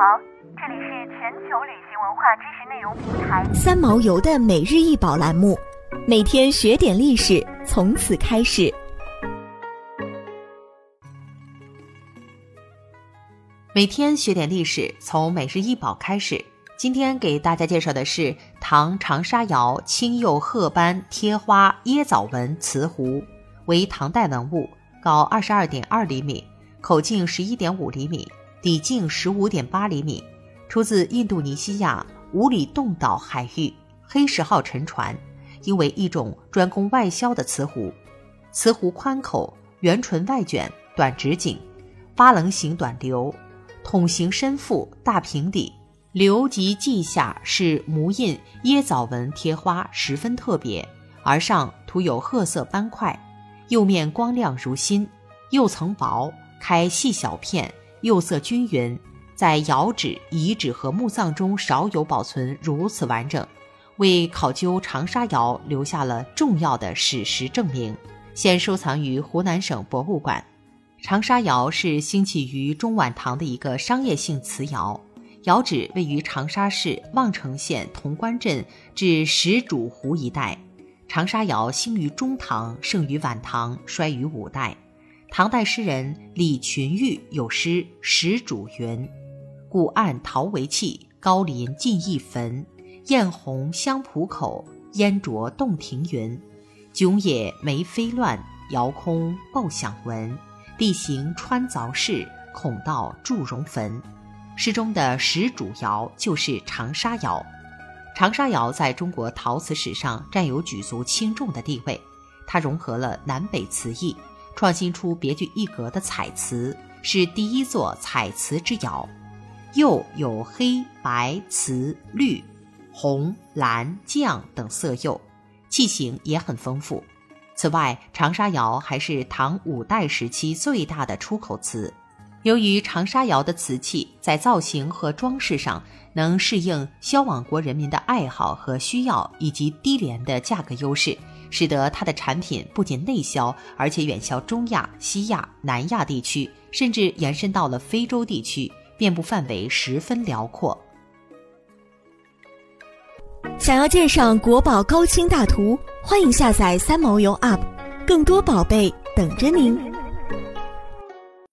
好，这里是全球旅行文化知识内容平台三毛游的每日一宝栏目，每天学点历史，从此开始。每天学点历史，从每日一宝开始。今天给大家介绍的是唐长沙窑青釉褐斑贴花椰枣纹瓷壶，为唐代文物，高二十二点二厘米，口径十一点五厘米，底径十五点八厘米，出自印度尼西亚五里洞岛海域黑石号沉船，应为一种专供外销的瓷壶。瓷壶宽口，圆唇外卷，短直颈，八棱形短流，筒形深腹，大平底。留及记下是模印椰枣纹贴花，十分特别，而上涂有褐色斑块，釉面光亮如新，釉层薄，开细小片，釉色均匀，在窑址、遗址和墓葬中少有保存如此完整，为考究长沙窑留下了重要的史实证明。现收藏于湖南省博物馆。长沙窑是兴起于中晚唐的一个商业性瓷窑。窑址位于长沙市望城县潼关镇至石渚湖一带。长沙窑兴于中唐，盛于晚唐，衰于五代。唐代诗人李群玉有诗《石主》云：“古岸陶为器，高林尽一坟。艳红香浦口，烟浊洞庭云。迥野梅飞乱，遥空爆响闻。地形穿凿室，孔道筑融坟。”诗中的石主窑就是长沙窑，长沙窑在中国陶瓷史上占有举足轻重的地位。它融合了南北瓷艺，创新出别具一格的彩瓷，是第一座彩瓷之窑。釉有黑白、瓷、绿、红、蓝、绛等色釉，器型也很丰富。此外，长沙窑还是唐五代时期最大的出口瓷。由于长沙窑的瓷器在造型和装饰上能适应销往国人民的爱好和需要，以及低廉的价格优势，使得它的产品不仅内销，而且远销中亚、西亚、南亚地区，甚至延伸到了非洲地区，遍布范围十分辽阔。想要鉴赏国宝高清大图，欢迎下载三毛游 App，更多宝贝等着您。